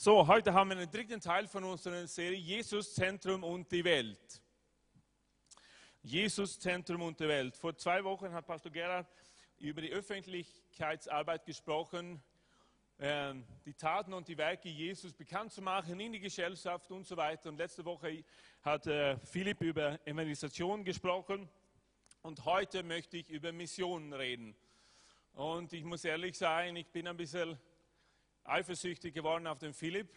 So, heute haben wir den dritten Teil von unserer Serie Jesus, Zentrum und die Welt. Jesus, Zentrum und die Welt. Vor zwei Wochen hat Pastor Gerhard über die Öffentlichkeitsarbeit gesprochen, äh, die Taten und die Werke Jesus bekannt zu machen in die Gesellschaft und so weiter. Und letzte Woche hat äh, Philipp über Evangelisation gesprochen und heute möchte ich über Missionen reden. Und ich muss ehrlich sein, ich bin ein bisschen eifersüchtig geworden auf den Philipp,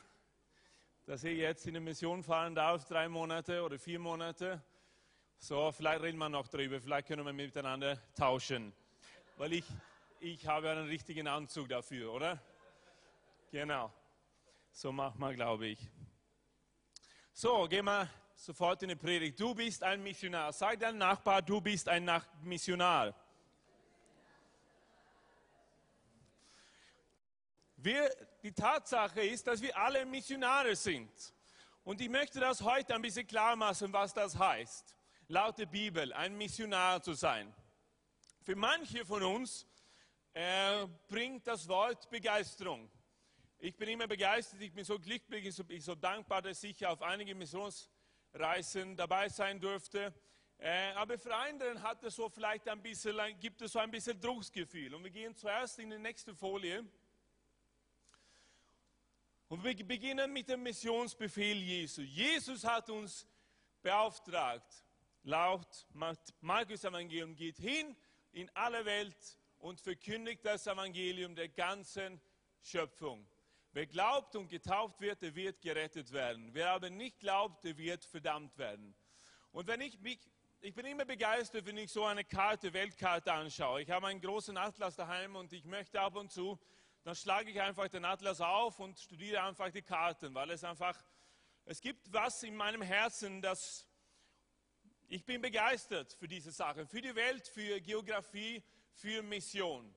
dass er jetzt in eine Mission fahren darf, drei Monate oder vier Monate. So, vielleicht reden wir noch drüber, vielleicht können wir miteinander tauschen. Weil ich, ich habe einen richtigen Anzug dafür, oder? Genau. So macht man, glaube ich. So, gehen wir sofort in die Predigt. Du bist ein Missionar. Sag deinem Nachbar, du bist ein Missionar. Wir, die Tatsache ist, dass wir alle Missionare sind. Und ich möchte das heute ein bisschen klar machen, was das heißt, laut der Bibel ein Missionar zu sein. Für manche von uns äh, bringt das Wort Begeisterung. Ich bin immer begeistert, ich bin so glücklich, ich bin so dankbar, dass ich auf einige Missionsreisen dabei sein durfte. Äh, aber für andere hat es so vielleicht ein bisschen, gibt es so ein bisschen Drucksgefühl. Und wir gehen zuerst in die nächste Folie. Und wir beginnen mit dem Missionsbefehl Jesu. Jesus hat uns beauftragt, laut Markus Evangelium, geht hin in alle Welt und verkündigt das Evangelium der ganzen Schöpfung. Wer glaubt und getauft wird, der wird gerettet werden. Wer aber nicht glaubt, der wird verdammt werden. Und wenn ich mich, ich bin immer begeistert, wenn ich so eine Karte, Weltkarte anschaue. Ich habe einen großen Atlas daheim und ich möchte ab und zu dann schlage ich einfach den Atlas auf und studiere einfach die Karten, weil es einfach, es gibt was in meinem Herzen, das, ich bin begeistert für diese Sachen, für die Welt, für Geografie, für Mission.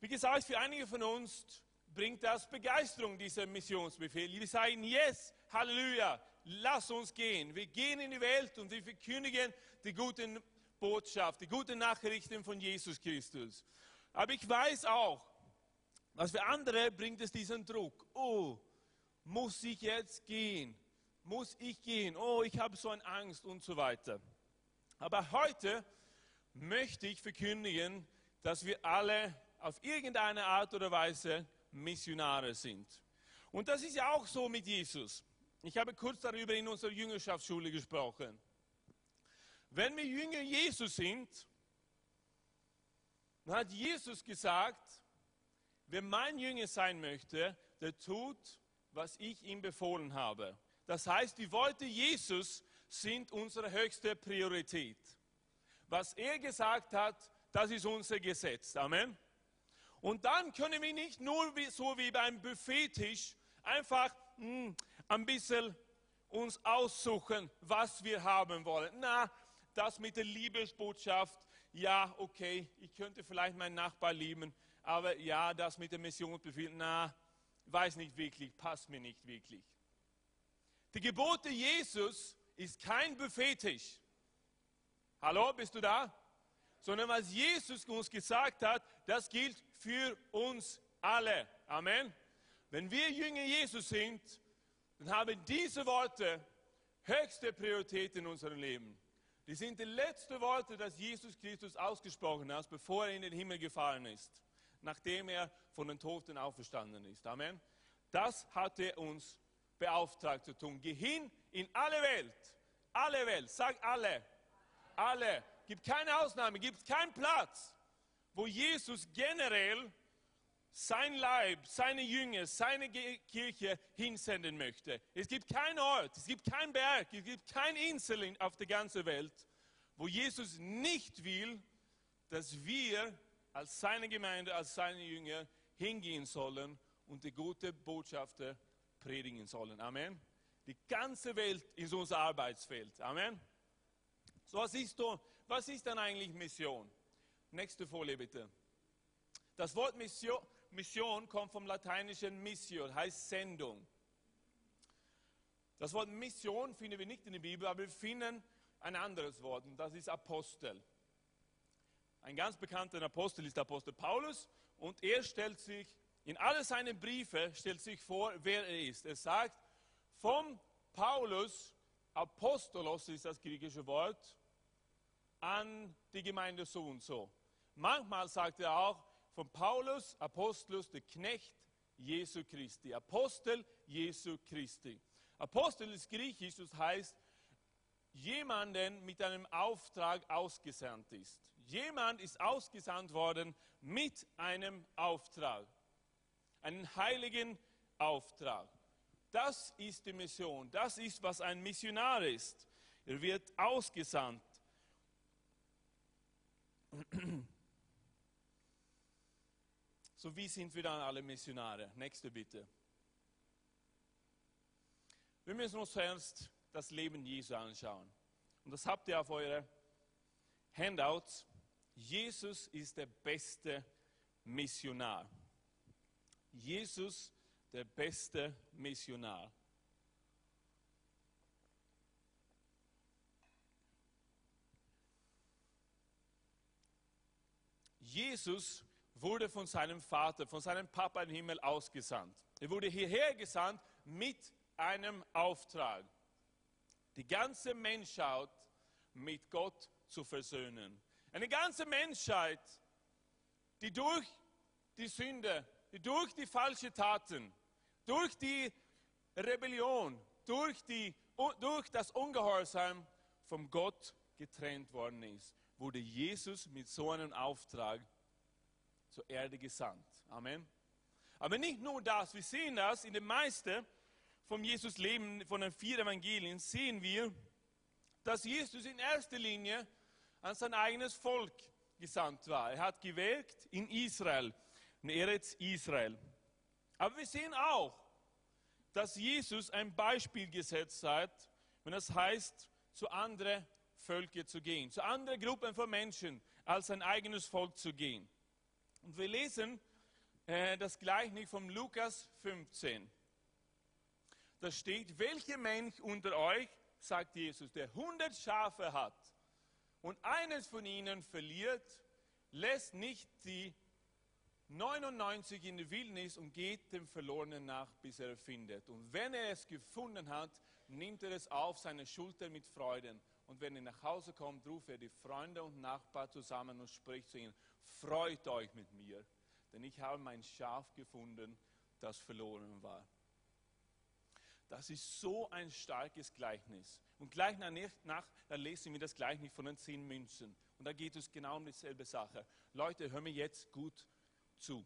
Wie gesagt, für einige von uns bringt das Begeisterung, dieser Missionsbefehl. Wir sagen, yes, Halleluja, lass uns gehen. Wir gehen in die Welt und wir verkündigen die guten Botschaft, die guten Nachrichten von Jesus Christus. Aber ich weiß auch, was für andere bringt es diesen Druck. Oh, muss ich jetzt gehen? Muss ich gehen? Oh, ich habe so eine Angst und so weiter. Aber heute möchte ich verkündigen, dass wir alle auf irgendeine Art oder Weise Missionare sind. Und das ist ja auch so mit Jesus. Ich habe kurz darüber in unserer Jüngerschaftsschule gesprochen. Wenn wir Jünger Jesus sind, dann hat Jesus gesagt, Wer mein Jünger sein möchte, der tut, was ich ihm befohlen habe. Das heißt, die Worte Jesus sind unsere höchste Priorität. Was er gesagt hat, das ist unser Gesetz. Amen. Und dann können wir nicht nur wie, so wie beim Buffettisch einfach mh, hm, ein bisschen uns aussuchen, was wir haben wollen. Na, das mit der Liebesbotschaft, ja, okay, ich könnte vielleicht meinen Nachbar lieben, aber ja, das mit dem Missionsbefehl, na, weiß nicht wirklich, passt mir nicht wirklich. Die Gebote Jesus ist kein Buffettisch. Hallo, bist du da? Sondern was Jesus uns gesagt hat, das gilt für uns alle. Amen. Wenn wir Jünger Jesus sind, dann haben diese Worte höchste Priorität in unserem Leben. Die sind die letzten Worte, das Jesus Christus ausgesprochen hat, bevor er in den Himmel gefahren ist nachdem er von den Toten auferstanden ist. Amen. Das hat er uns beauftragt zu tun. Geh hin in alle Welt. Alle Welt. Sag alle. Alle. Gibt keine Ausnahme, gibt keinen Platz, wo Jesus generell sein Leib, seine Jünger, seine Kirche hinsenden möchte. Es gibt keinen Ort, es gibt keinen Berg, es gibt keine Insel auf der ganzen Welt, wo Jesus nicht will, dass wir als seine Gemeinde, als seine Jünger hingehen sollen und die gute Botschaft predigen sollen. Amen. Die ganze Welt ist unser Arbeitsfeld. Amen. So, was ist, was ist dann eigentlich Mission? Nächste Folie bitte. Das Wort Mission, Mission kommt vom lateinischen Missio, heißt Sendung. Das Wort Mission finden wir nicht in der Bibel, aber wir finden ein anderes Wort und das ist Apostel. Ein ganz bekannter Apostel ist der Apostel Paulus und er stellt sich in alle seine Briefe stellt sich vor, wer er ist. Er sagt, vom Paulus, Apostolos ist das griechische Wort, an die Gemeinde so und so. Manchmal sagt er auch, von Paulus, Apostolus, der Knecht Jesu Christi. Apostel Jesu Christi. Apostel ist griechisch, das heißt, jemanden mit einem Auftrag ausgesandt ist. Jemand ist ausgesandt worden mit einem Auftrag. Einen heiligen Auftrag. Das ist die Mission. Das ist, was ein Missionar ist. Er wird ausgesandt. So wie sind wir dann alle Missionare? Nächste bitte. Wir müssen uns zuerst das Leben Jesu anschauen. Und das habt ihr auf eure Handouts. Jesus ist der beste Missionar. Jesus, der beste Missionar. Jesus wurde von seinem Vater, von seinem Papa im Himmel ausgesandt. Er wurde hierher gesandt mit einem Auftrag. Die ganze Menschheit mit Gott zu versöhnen. Eine ganze Menschheit, die durch die Sünde, die durch die falschen Taten, durch die Rebellion, durch, die, durch das Ungehorsam vom Gott getrennt worden ist, wurde Jesus mit so einem Auftrag zur Erde gesandt. Amen. Aber nicht nur das, wir sehen das in den meisten vom Jesus Leben, von den vier Evangelien, sehen wir, dass Jesus in erster Linie an sein eigenes Volk gesandt war. Er hat gewirkt in Israel, in Eretz Israel. Aber wir sehen auch, dass Jesus ein Beispiel gesetzt hat, wenn es heißt, zu anderen Völkern zu gehen, zu anderen Gruppen von Menschen als sein eigenes Volk zu gehen. Und wir lesen äh, das Gleichnis von Lukas 15. Da steht, welcher Mensch unter euch, sagt Jesus, der 100 Schafe hat und eines von ihnen verliert, lässt nicht die 99 in der Wildnis und geht dem Verlorenen nach, bis er findet. Und wenn er es gefunden hat, nimmt er es auf seine Schulter mit Freuden. Und wenn er nach Hause kommt, ruft er die Freunde und Nachbarn zusammen und spricht zu ihnen, freut euch mit mir, denn ich habe mein Schaf gefunden, das verloren war. Das ist so ein starkes Gleichnis. Und gleich nach, da lesen wir das Gleichnis von den zehn Münzen. Und da geht es genau um dieselbe Sache. Leute, hör mir jetzt gut zu.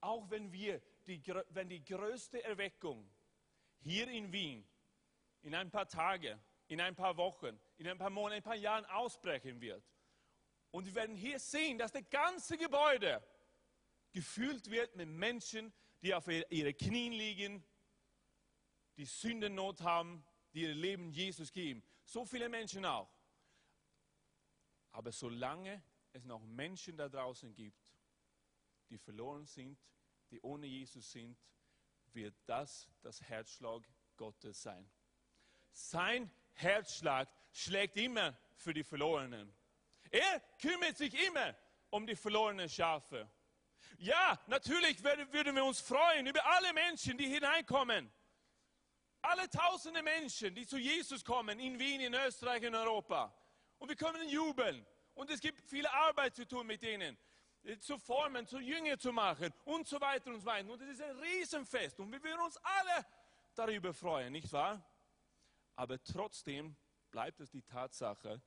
Auch wenn wir, die, wenn die größte Erweckung hier in Wien in ein paar Tage, in ein paar Wochen, in ein paar Monaten, in ein paar Jahren ausbrechen wird, und wir werden hier sehen, dass das ganze Gebäude gefüllt wird mit Menschen, die auf ihre Knien liegen, die Sündennot haben, die ihr Leben Jesus geben. So viele Menschen auch. Aber solange es noch Menschen da draußen gibt, die verloren sind, die ohne Jesus sind, wird das das Herzschlag Gottes sein. Sein Herzschlag schlägt immer für die Verlorenen. Er kümmert sich immer um die verlorenen Schafe. Ja, natürlich würden wir uns freuen über alle Menschen, die hineinkommen. Alle tausende Menschen, die zu Jesus kommen, in Wien, in Österreich, in Europa. Und wir können jubeln. Und es gibt viel Arbeit zu tun mit. Äh, zu formen, zu Jünger zu machen und so weiter und so weiter. Und es ist ein Riesenfest. Und wir würden uns alle darüber freuen, nicht wahr? Aber trotzdem bleibt es die Tatsache,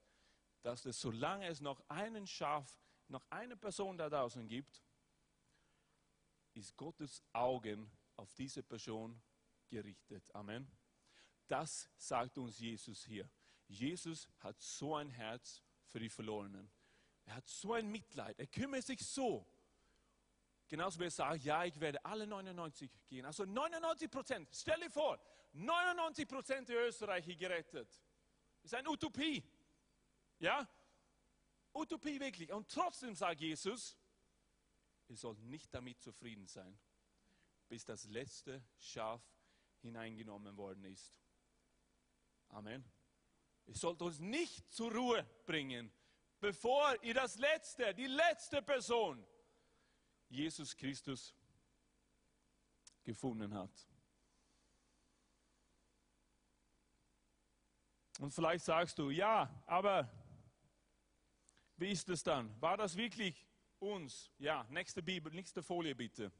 dass es, solange es noch einen Schaf, noch eine Person da draußen gibt, ist Gottes Augen auf diese Person gerichtet. Amen. Das sagt uns Jesus hier. Jesus hat so ein Herz für die Verlorenen. Er hat so ein Mitleid. Er kümmert sich so. Genauso wie er sagt, ja, ich werde alle 99 gehen. Also 99 Prozent. Stell dir vor, 99 Prozent der Österreicher gerettet. Ist eine Utopie. Ja? Utopie wirklich. Und trotzdem sagt Jesus, ihr sollt nicht damit zufrieden sein, bis das letzte Schaf hineingenommen worden ist. Amen. Ihr sollt uns nicht zur Ruhe bringen, bevor ihr das letzte, die letzte Person, Jesus Christus, gefunden hat. Und vielleicht sagst du, ja, aber wie ist es dann? War das wirklich uns? Ja, nächste Bibel, nächste Folie bitte.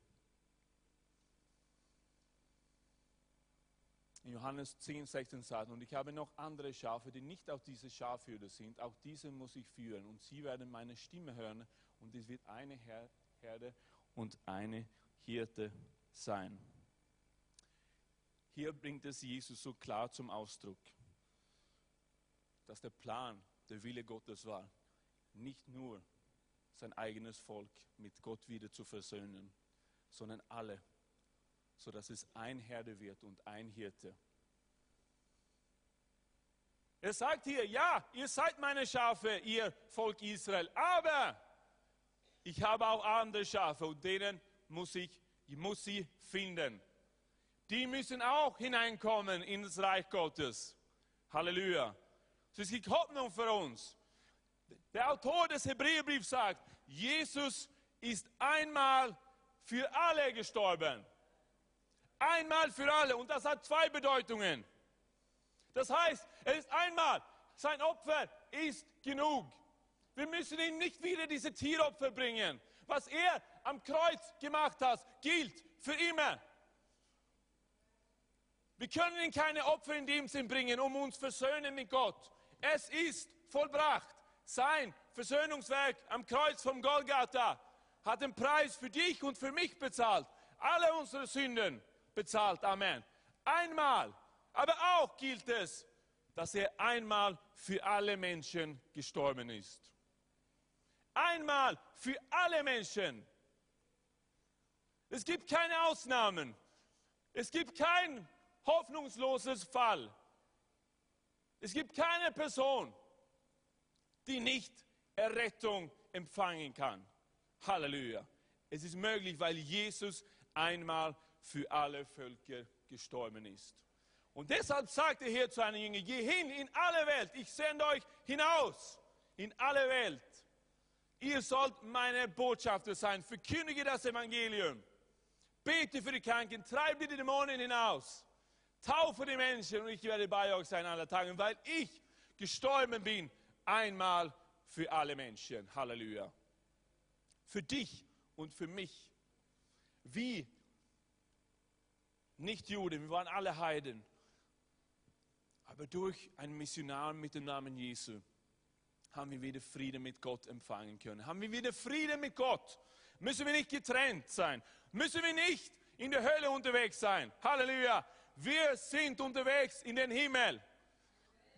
In Johannes 10, 16 sagt, und ich habe noch andere Schafe, die nicht auf diese Schafhürde sind, auch diese muss ich führen und sie werden meine Stimme hören und es wird eine Herde und eine Hirte sein. Hier bringt es Jesus so klar zum Ausdruck, dass der Plan, der Wille Gottes war, nicht nur sein eigenes Volk mit Gott wieder zu versöhnen, sondern alle sodass es ein Herde wird und ein Hirte. Er sagt hier, ja, ihr seid meine Schafe, ihr Volk Israel, aber ich habe auch andere Schafe und denen muss ich, ich muss sie finden. Die müssen auch hineinkommen in das Reich Gottes. Halleluja. Es gibt Hoffnung für uns. Der Autor des Hebräerbriefs sagt, Jesus ist einmal für alle gestorben. Einmal für alle. Und das hat zwei Bedeutungen. Das heißt, er ist einmal, sein Opfer ist genug. Wir müssen ihm nicht wieder diese Tieropfer bringen. Was er am Kreuz gemacht hat, gilt für immer. Wir können ihm keine Opfer in dem Sinn bringen, um uns versöhnen mit Gott. Es ist vollbracht. Sein Versöhnungswerk am Kreuz vom Golgatha hat den Preis für dich und für mich bezahlt. Alle unsere Sünden bezahlt. Amen. Einmal. Aber auch gilt es, dass er einmal für alle Menschen gestorben ist. Einmal für alle Menschen. Es gibt keine Ausnahmen. Es gibt kein hoffnungsloses Fall. Es gibt keine Person, die nicht Errettung empfangen kann. Halleluja. Es ist möglich, weil Jesus einmal für alle Völker gestorben ist. Und deshalb sagt er hier zu einem Jünger, geh hin in alle Welt, ich sende euch hinaus in alle Welt. Ihr sollt meine Botschafter sein, verkündige das Evangelium, bete für die Kranken, treibe die Dämonen hinaus, taufe die Menschen und ich werde bei euch sein alle Tage, weil ich gestorben bin, einmal für alle Menschen. Halleluja. Für dich und für mich. Wie nicht Juden, wir waren alle Heiden. Aber durch einen Missionar mit dem Namen Jesu haben wir wieder Frieden mit Gott empfangen können. Haben wir wieder Frieden mit Gott. Müssen wir nicht getrennt sein. Müssen wir nicht in der Hölle unterwegs sein. Halleluja. Wir sind unterwegs in den Himmel.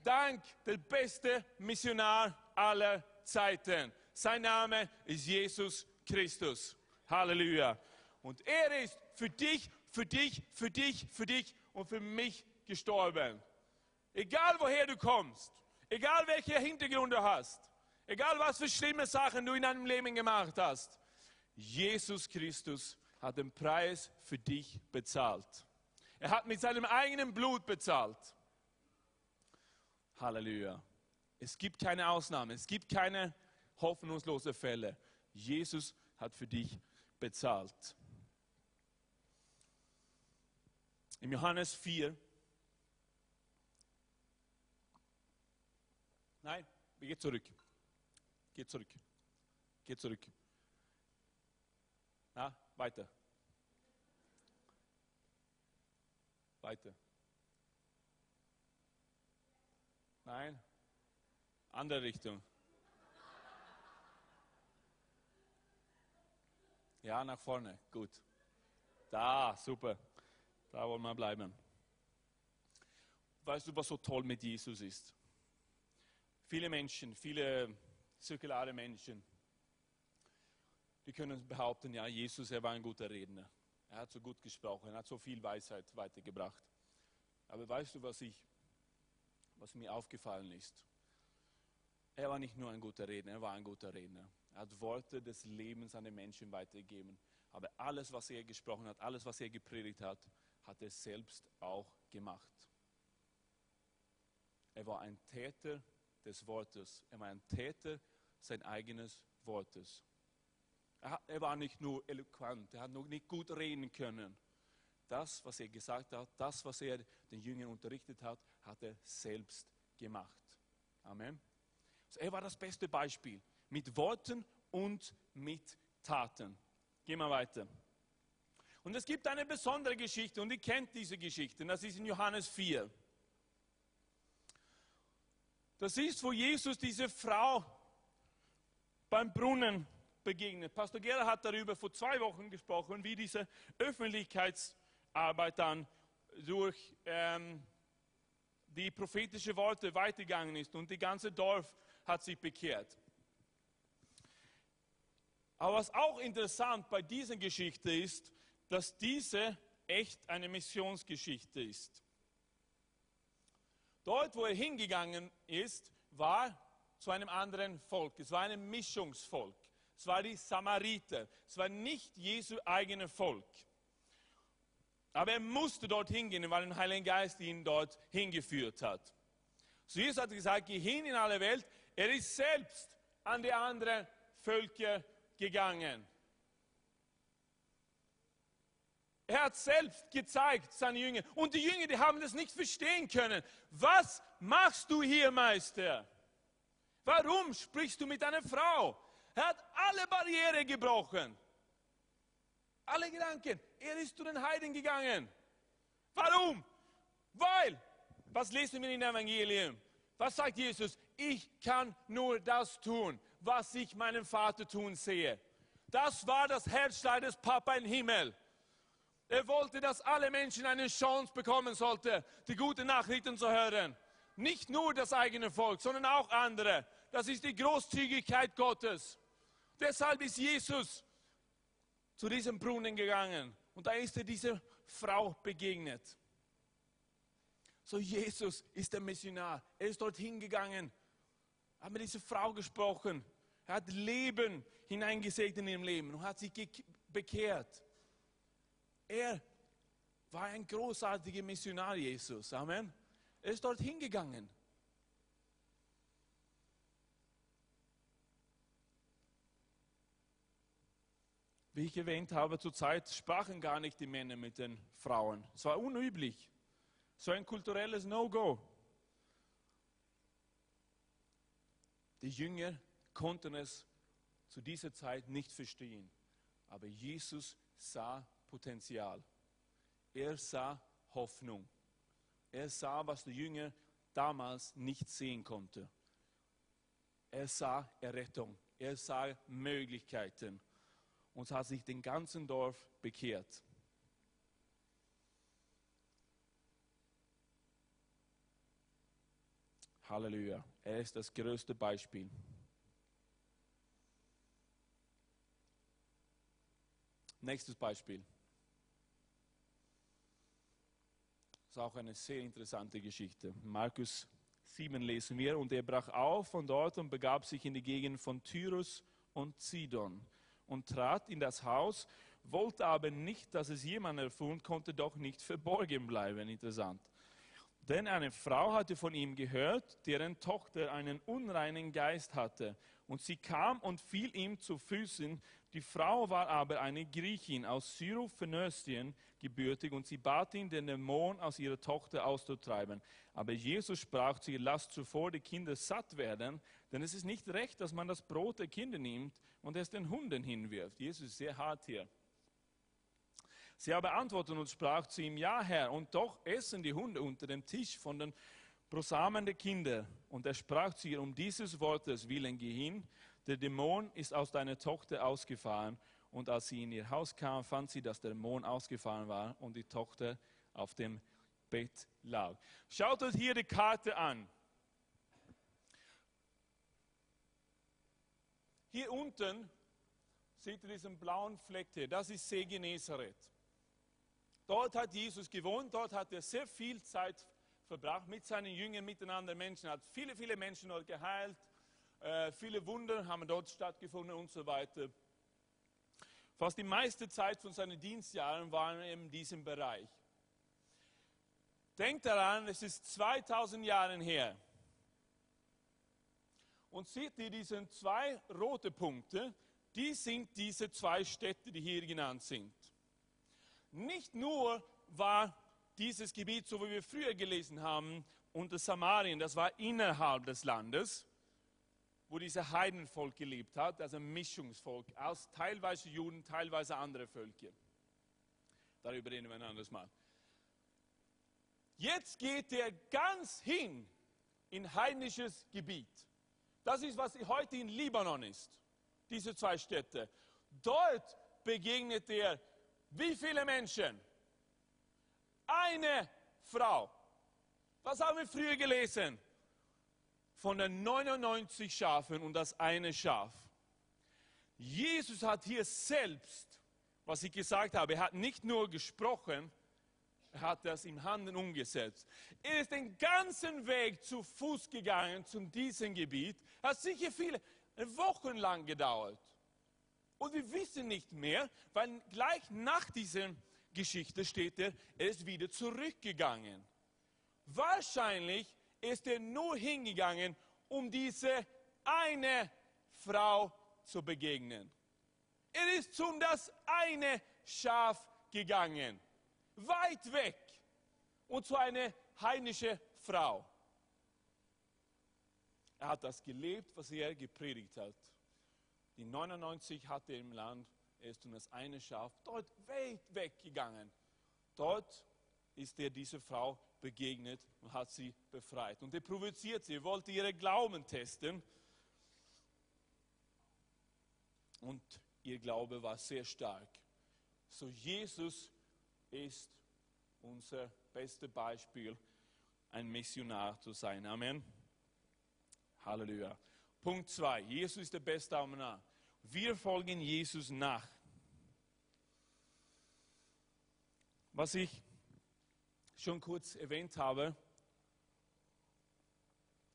Dank der beste Missionar aller Zeiten. Sein Name ist Jesus Christus. Halleluja. Und er ist für dich für dich, für dich, für dich und für mich gestorben. Egal woher du kommst, egal welche Hintergrund du hast, egal was für schlimme Sachen du in deinem Leben gemacht hast, Jesus Christus hat den Preis für dich bezahlt. Er hat mit seinem eigenen Blut bezahlt. Halleluja. Es gibt keine Ausnahme, es gibt keine hoffnungslosen Fälle. Jesus hat für dich bezahlt. Im Johannes 4. Nein, gehen zurück. Geht zurück. Geht zurück. Na, weiter. Weiter. Nein, andere Richtung. Ja, nach vorne. Gut. Da, super. Da wollen wir bleiben. Weißt du, was so toll mit Jesus ist? Viele Menschen, viele zirkulare Menschen, die können behaupten, ja, Jesus, er war ein guter Redner. Er hat so gut gesprochen, er hat so viel Weisheit weitergebracht. Aber weißt du, was, ich, was mir aufgefallen ist? Er war nicht nur ein guter Redner, er war ein guter Redner. Er hat Worte des Lebens an den Menschen weitergegeben. Aber alles, was er gesprochen hat, alles, was er gepredigt hat, hat er selbst auch gemacht. Er war ein Täter des Wortes. Er war ein Täter sein eigenes Wortes. Er, war nicht nur eloquent, er hat noch nicht gut reden können. Das, was er gesagt hat, das, was er den Jüngern unterrichtet hat, hat er selbst gemacht. Amen. Also er war das beste Beispiel mit Worten und mit Taten. Gehen wir weiter. Und es gibt eine besondere Geschichte und ihr kennt diese Geschichte. Das ist in Johannes 4. Das ist, wo Jesus diese Frau beim Brunnen begegnet. Pastor Gera hat darüber vor zwei Wochen gesprochen, wie diese Öffentlichkeitsarbeit dann durch ähm, die prophetische Worte weitergegangen ist und die ganze Dorf hat sich bekehrt. Aber was auch interessant bei dieser Geschichte ist, dass diese echt eine Missionsgeschichte ist. Dort, wo er hingegangen ist, war zu einem anderen Volk. Es war ein Mischungsvolk. Es war die Samariter. Es war nicht Jesu eigenes Volk. Aber er musste dort hingehen, weil der Heilige Geist ihn dort hingeführt hat. So Jesus hat gesagt, geh hin in alle Welt. Er ist selbst an die anderen Völker gegangen. Er hat selbst gezeigt, seine Jünger. Und die Jünger, die haben das nicht verstehen können. Was machst du hier, Meister? Warum sprichst du mit einer Frau? Er hat alle Barrieren gebrochen. Alle Gedanken. Er ist zu den Heiden gegangen. Warum? Weil, was lesen wir in dem Evangelium? Was sagt Jesus? Ich kann nur das tun, was ich meinen Vater tun sehe. Das war das Herzschlag des Papa im Himmel. Er wollte, dass alle Menschen eine Chance bekommen sollten, die guten Nachrichten zu hören. Nicht nur das eigene Volk, sondern auch andere. Das ist die Großzügigkeit Gottes. Deshalb ist Jesus zu diesem Brunnen gegangen und da ist er dieser Frau begegnet. So Jesus ist der Missionar. Er ist dorthin gegangen, hat mit dieser Frau gesprochen. Er hat Leben hineingesegt in ihrem Leben und hat sich bekehrt. Er war ein großartiger Missionar, Jesus. Amen. Er ist dorthin gegangen. Wie ich erwähnt habe, zur Zeit sprachen gar nicht die Männer mit den Frauen. Es war unüblich. So ein kulturelles No-Go. Die Jünger konnten es zu dieser Zeit nicht verstehen. Aber Jesus sah Potenzial. Er sah Hoffnung. Er sah, was die Jünger damals nicht sehen konnten. Er sah Errettung. Er sah Möglichkeiten und hat sich den ganzen Dorf bekehrt. Halleluja. Er ist das größte Beispiel. Nächstes Beispiel. Das ist auch eine sehr interessante Geschichte. Markus 7 lesen wir. Und er brach auf von dort und begab sich in die Gegend von Tyrus und Sidon und trat in das Haus, wollte aber nicht, dass es jemand erfuhr konnte doch nicht verborgen bleiben. Interessant. Denn eine Frau hatte von ihm gehört, deren Tochter einen unreinen Geist hatte. Und sie kam und fiel ihm zu Füßen. Die Frau war aber eine Griechin aus Syrophenöstien gebürtig und sie bat ihn, den Dämon aus ihrer Tochter auszutreiben. Aber Jesus sprach zu ihr, lasst zuvor die Kinder satt werden, denn es ist nicht recht, dass man das Brot der Kinder nimmt und es den Hunden hinwirft. Jesus ist sehr hart hier. Sie aber antwortete und sprach zu ihm, ja Herr, und doch essen die Hunde unter dem Tisch von den Brosamen der Kinder. Und er sprach zu ihr, um dieses Wortes willen geh hin, der Dämon ist aus deiner Tochter ausgefahren. Und als sie in ihr Haus kam, fand sie, dass der Dämon ausgefahren war und die Tochter auf dem Bett lag. Schaut euch hier die Karte an. Hier unten seht ihr diesen blauen Fleck hier. Das ist See Genezareth. Dort hat Jesus gewohnt, dort hat er sehr viel Zeit verbracht mit seinen Jüngern, miteinander Menschen, hat viele, viele Menschen dort geheilt, äh, viele Wunder haben dort stattgefunden und so weiter. Fast die meiste Zeit von seinen Dienstjahren waren in diesem Bereich. Denkt daran, es ist 2000 Jahre her. Und seht ihr diese zwei rote Punkte? Die sind diese zwei Städte, die hier genannt sind. Nicht nur war dieses Gebiet, so wie wir früher gelesen haben, unter Samarien, das war innerhalb des Landes, wo dieses Heidenvolk gelebt hat, also ein Mischungsvolk aus teilweise Juden, teilweise andere Völker. Darüber reden wir ein anderes Mal. Jetzt geht er ganz hin in heidnisches Gebiet. Das ist, was heute in Libanon ist, diese zwei Städte. Dort begegnet er wie viele Menschen? Eine Frau. Was haben wir früher gelesen? Von den 99 Schafen und das eine Schaf. Jesus hat hier selbst, was ich gesagt habe, er hat nicht nur gesprochen, er hat das im Handeln umgesetzt. Er ist den ganzen Weg zu Fuß gegangen zu diesem Gebiet. Hat sicher viele Wochen lang gedauert. Und wir wissen nicht mehr, weil gleich nach dieser Geschichte steht er, er ist wieder zurückgegangen. Wahrscheinlich ist er nur hingegangen, um diese eine Frau zu begegnen. Er ist zum das eine Schaf gegangen, weit weg, und zu einer heidnische Frau. Er hat das gelebt, was er gepredigt hat. Die 99 hatte er im Land, er ist um das eine Schaf dort weit weggegangen. Dort ist er dieser Frau begegnet und hat sie befreit. Und er provoziert sie, er wollte ihre Glauben testen. Und ihr Glaube war sehr stark. So Jesus ist unser bestes Beispiel, ein Missionar zu sein. Amen. Halleluja. Punkt 2. Jesus ist der beste Missionar. Wir folgen Jesus nach. Was ich schon kurz erwähnt habe,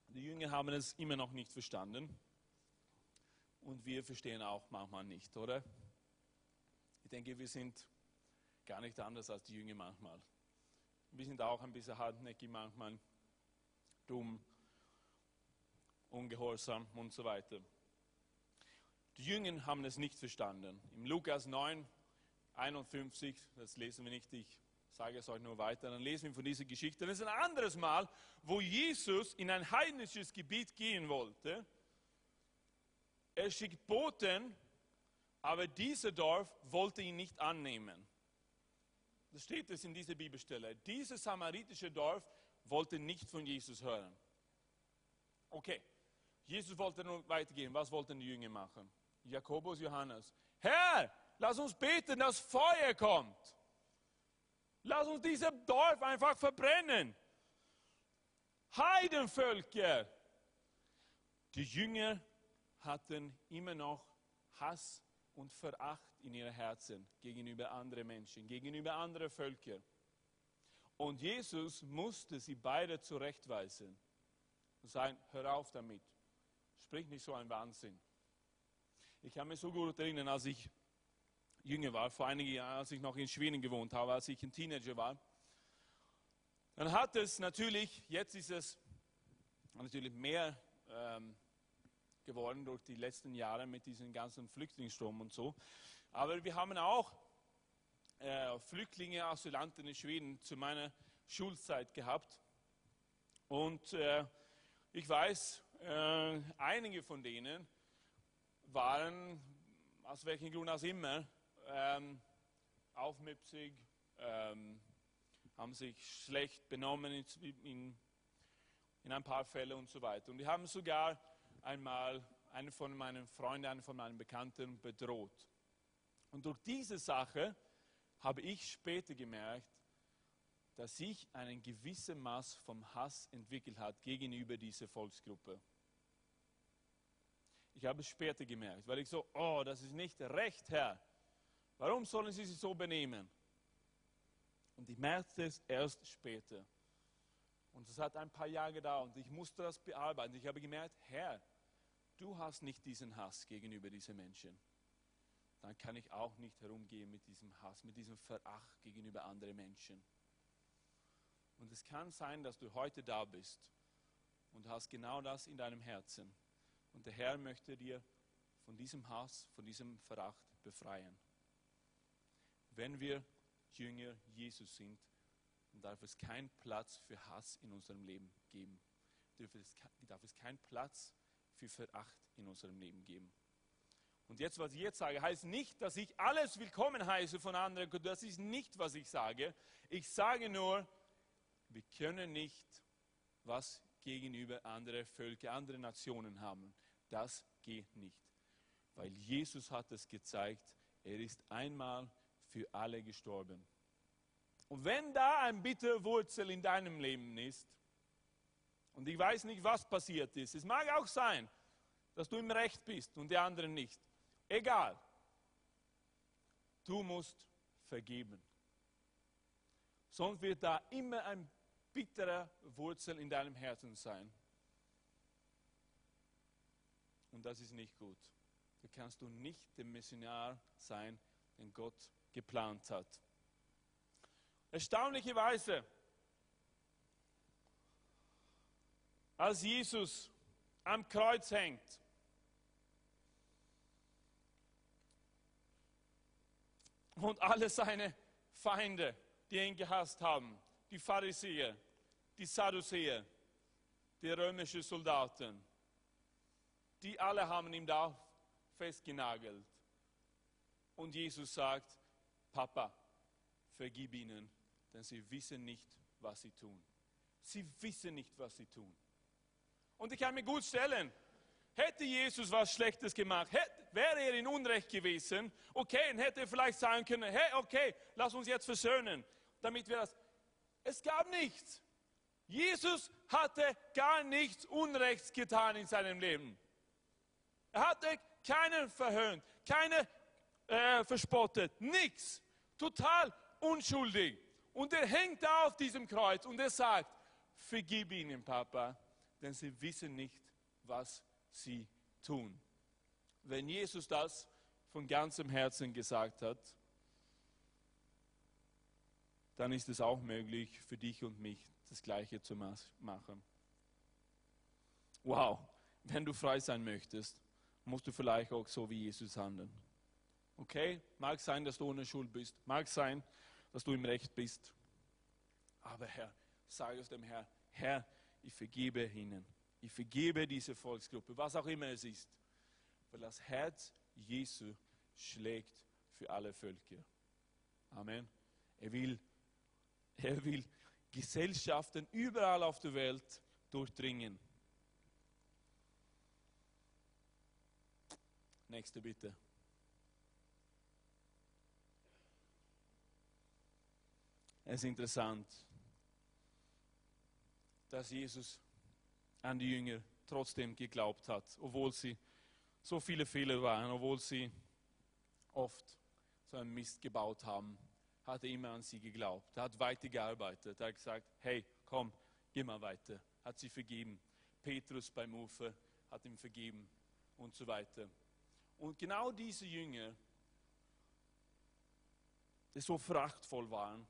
die Jünger haben es immer noch nicht verstanden. Und wir verstehen auch manchmal nicht, oder? Ich denke, wir sind gar nicht anders als die Jünger manchmal. Wir sind auch ein bisschen hartnäckig manchmal, dumm, ungehorsam und so weiter. Die Jünger haben es nicht verstanden. Im Lukas 9, 51, das lesen wir nicht, ich sage es euch nur weiter, dann lesen wir von dieser Geschichte. Das ist ein anderes Mal, wo Jesus in ein heidnisches Gebiet gehen wollte. Er schickt Boten, aber dieser Dorf wollte ihn nicht annehmen. Das steht es in dieser Bibelstelle. Dieses samaritische Dorf wollte nicht von Jesus hören. Okay, Jesus wollte nur weitergehen. Was wollten die Jünger machen? Jakobus, Johannes. Herr, lass uns beten, dass Feuer kommt. Lass uns dieses Dorf einfach verbrennen. Heidenvölker. Die Jünger hatten immer noch Hass und Veracht in ihren Herzen gegenüber anderen Menschen, gegenüber anderen Völkern. Und Jesus musste sie beide zurechtweisen und sagen, hör auf damit. Sprich nicht so ein Wahnsinn. Ich kann mich so gut erinnern, als ich jünger war, vor einigen Jahren, als ich noch in Schweden gewohnt habe, als ich ein Teenager war. Dann hat es natürlich, jetzt ist es natürlich mehr ähm, geworden durch die letzten Jahre mit diesem ganzen Flüchtlingsstrom und so. Aber wir haben auch äh, Flüchtlinge, Asylanten in Schweden zu meiner Schulzeit gehabt. Und äh, ich weiß, äh, einige von denen waren, aus welchem Grund auch immer, ähm, aufmüpsig, ähm, haben sich schlecht benommen in, in, in, ein paar Fällen und so weiter. Und die haben sogar einmal einen von meinen Freunden, einen von meinen Bekannten bedroht. Und durch diese Sache habe ich später gemerkt, dass sich ein gewisses Maß vom Hass entwickelt hat gegenüber dieser Volksgruppe. Ich habe es später gemerkt, weil ich so, oh, das ist nicht recht, Herr. Warum sollen sie sich so benehmen? Und ich merkte es erst später. Und es hat ein paar Jahre gedauert und ich musste das bearbeiten. Ich habe gemerkt, Herr, du hast nicht diesen Hass gegenüber diesen Menschen. Dann kann ich auch nicht herumgehen mit diesem Hass, mit diesem Veracht gegenüber anderen Menschen. Und es kann sein, dass du heute da bist und hast genau das in deinem Herzen. Und der Herr möchte dir von diesem Hass, von diesem Veracht befreien. Wenn wir Jünger Jesus sind, dann darf es keinen Platz für Hass in unserem Leben geben. Darf es, darf es keinen Platz für Veracht in unserem Leben geben. Und jetzt, was ich jetzt sage, heißt nicht, dass ich alles willkommen heiße von anderen. Das ist nicht, was ich sage. Ich sage nur, wir können nicht was gegenüber andere Völker, andere Nationen haben. Das geht nicht. Weil Jesus hat es gezeigt, er ist einmal für alle gestorben. Und wenn da ein bittere Wurzel in deinem Leben ist, und ich weiß nicht, was passiert ist, es mag auch sein, dass du im Recht bist und die anderen nicht. Egal. Du musst vergeben. Sonst wird da immer ein bitterer Wurzel in deinem Herzen sein. Und das ist nicht gut. Da kannst du nicht der Missionar sein, den Gott geplant hat. Erstaunlicherweise, als Jesus am Kreuz hängt, und alle seine Feinde, die ihn gehasst haben, die Pharisäer, die Sadduzäer, die römischen Soldaten, die alle haben ihn da festgenagelt. Und Jesus sagt, Papa, vergib ihnen, denn sie wissen nicht, was sie tun. Sie wissen nicht, was sie tun. Und ich kann mir gut stellen, hätte Jesus was Schlechtes gemacht, hätte, wäre er in Unrecht gewesen, okay, und hätte er vielleicht sagen können, hey, okay, lass uns jetzt versöhnen, damit wir das. Es gab nichts. Jesus hatte gar nichts Unrechts getan in seinem Leben. Er hatte keinen verhöhnt, keine äh, verspottet, nichts. Total unschuldig. Und er hängt da auf diesem Kreuz und er sagt, vergib ihnen, Papa, denn sie wissen nicht, was sie tun. Wenn Jesus das von ganzem Herzen gesagt hat, dann ist es auch möglich für dich und mich, das Gleiche zu machen. Wow, wenn du frei sein möchtest, musst du vielleicht auch so wie Jesus handeln. Okay, mag sein, dass du ohne Schuld bist, mag sein, dass du im Recht bist. Aber Herr, sage es dem Herr, Herr, ich vergebe ihnen. Ich vergebe diese Volksgruppe, was auch immer es ist. Weil das Herz Jesu schlägt für alle Völker. Amen. Er will, er will Gesellschaften überall auf der Welt durchdringen. Nächste bitte. Es ist interessant, dass Jesus an die Jünger trotzdem geglaubt hat, obwohl sie so viele Fehler waren, obwohl sie oft so einen Mist gebaut haben, hat er immer an sie geglaubt. Er hat weiter gearbeitet. Er hat gesagt, hey, komm, geh mal weiter. Hat sie vergeben. Petrus beim Ufer hat ihm vergeben und so weiter. Und genau diese Jünger, die so frachtvoll waren,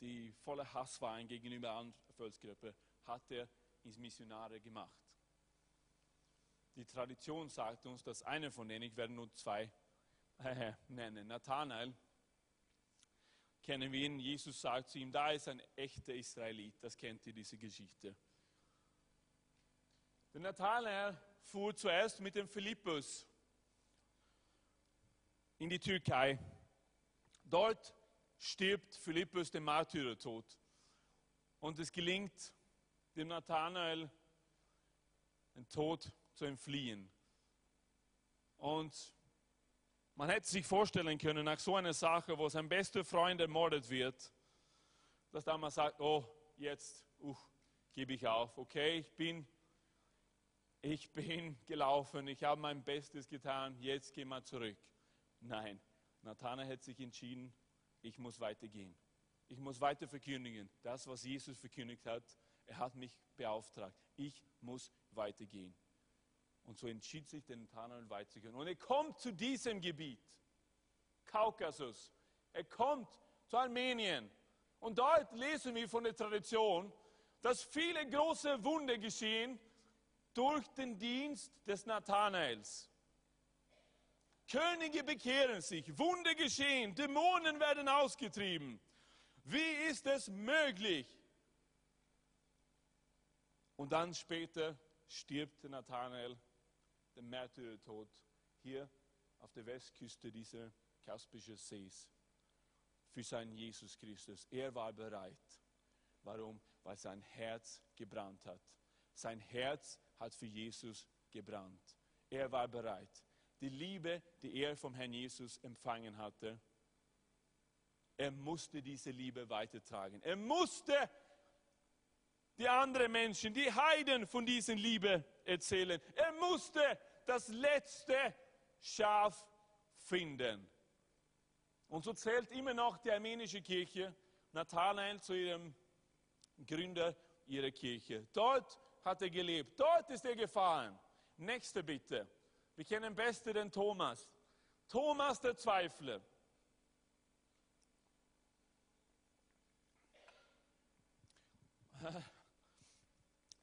die voller Hass waren gegenüber anderen Volksgruppen, hat er ins Missionare gemacht. Die Tradition sagt uns, dass einer von denen, ich werde nur zwei äh, nennen, Nathanael, kennen wir ihn, Jesus sagt zu ihm, da ist ein echter Israelit, das kennt ihr, diese Geschichte. Der Nathanael fuhr zuerst mit dem Philippus in die Türkei. Dort stirbt Philippus den Märtyrertod. Und es gelingt dem Nathanael, den Tod zu entfliehen. Und man hätte sich vorstellen können, nach so einer Sache, wo sein bester Freund ermordet wird, dass da man sagt, oh, jetzt uh, gebe ich auf. Okay, ich bin, ich bin gelaufen, ich habe mein Bestes getan, jetzt gehen wir zurück. Nein, Nathanael hat sich entschieden, ich muss weitergehen. Ich muss weiter verkündigen. Das, was Jesus verkündigt hat, er hat mich beauftragt. Ich muss weitergehen. Und so entschied sich der Nathanael weiterzugehen. Und er kommt zu diesem Gebiet, Kaukasus. Er kommt zu Armenien. Und dort lesen wir von der Tradition, dass viele große Wunder geschehen durch den Dienst des Nathanaels. Könige bekehren sich, Wunder geschehen, Dämonen werden ausgetrieben. Wie ist es möglich? Und dann später stirbt Nathanael den Märtyrertod hier auf der Westküste dieser Kaspischen Sees für seinen Jesus Christus. Er war bereit. Warum? Weil sein Herz gebrannt hat. Sein Herz hat für Jesus gebrannt. Er war bereit. Die Liebe, die er vom Herrn Jesus empfangen hatte, er musste diese Liebe weitertragen. Er musste die anderen Menschen, die Heiden von dieser Liebe erzählen. Er musste das letzte Schaf finden. Und so zählt immer noch die armenische Kirche Nathanael zu ihrem Gründer ihrer Kirche. Dort hat er gelebt, dort ist er gefahren. Nächste bitte. Wir kennen beste den Thomas. Thomas der Zweifler.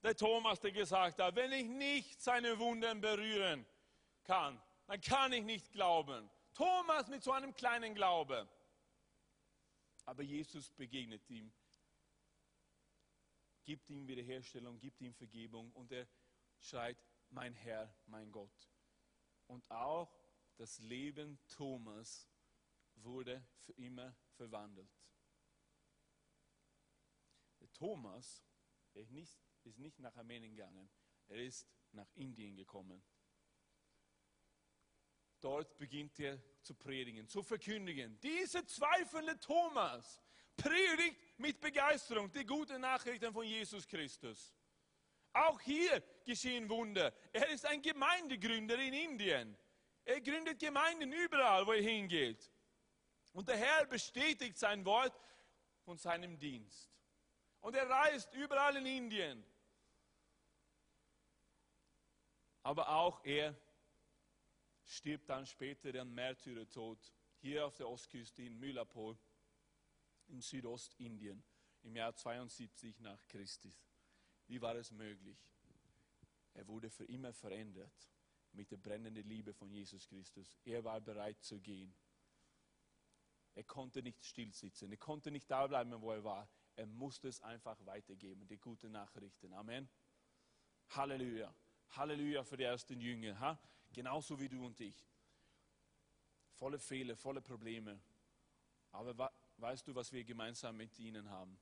Der Thomas, der gesagt hat, wenn ich nicht seine Wunden berühren kann, dann kann ich nicht glauben. Thomas mit so einem kleinen Glaube. Aber Jesus begegnet ihm, gibt ihm Wiederherstellung, gibt ihm Vergebung und er schreit, mein Herr, mein Gott. Und auch das Leben Thomas wurde für immer verwandelt. Der Thomas ist nicht, ist nicht nach Armenien gegangen, er ist nach Indien gekommen. Dort beginnt er zu predigen, zu verkündigen. Dieser zweifelnde Thomas predigt mit Begeisterung die guten Nachrichten von Jesus Christus. Auch hier geschehen Wunder. Er ist ein Gemeindegründer in Indien. Er gründet Gemeinden überall, wo er hingeht. Und der Herr bestätigt sein Wort von seinem Dienst. Und er reist überall in Indien. Aber auch er stirbt dann später den Märtyrertod hier auf der Ostküste in Mylapore in Südostindien im Jahr 72 nach Christus. Wie war es möglich? Er wurde für immer verändert mit der brennenden Liebe von Jesus Christus. Er war bereit zu gehen. Er konnte nicht stillsitzen. Er konnte nicht da bleiben, wo er war. Er musste es einfach weitergeben, die guten Nachrichten. Amen. Halleluja. Halleluja für die ersten Jünger. Ha? Genauso wie du und ich. Volle Fehler, volle Probleme. Aber weißt du, was wir gemeinsam mit ihnen haben?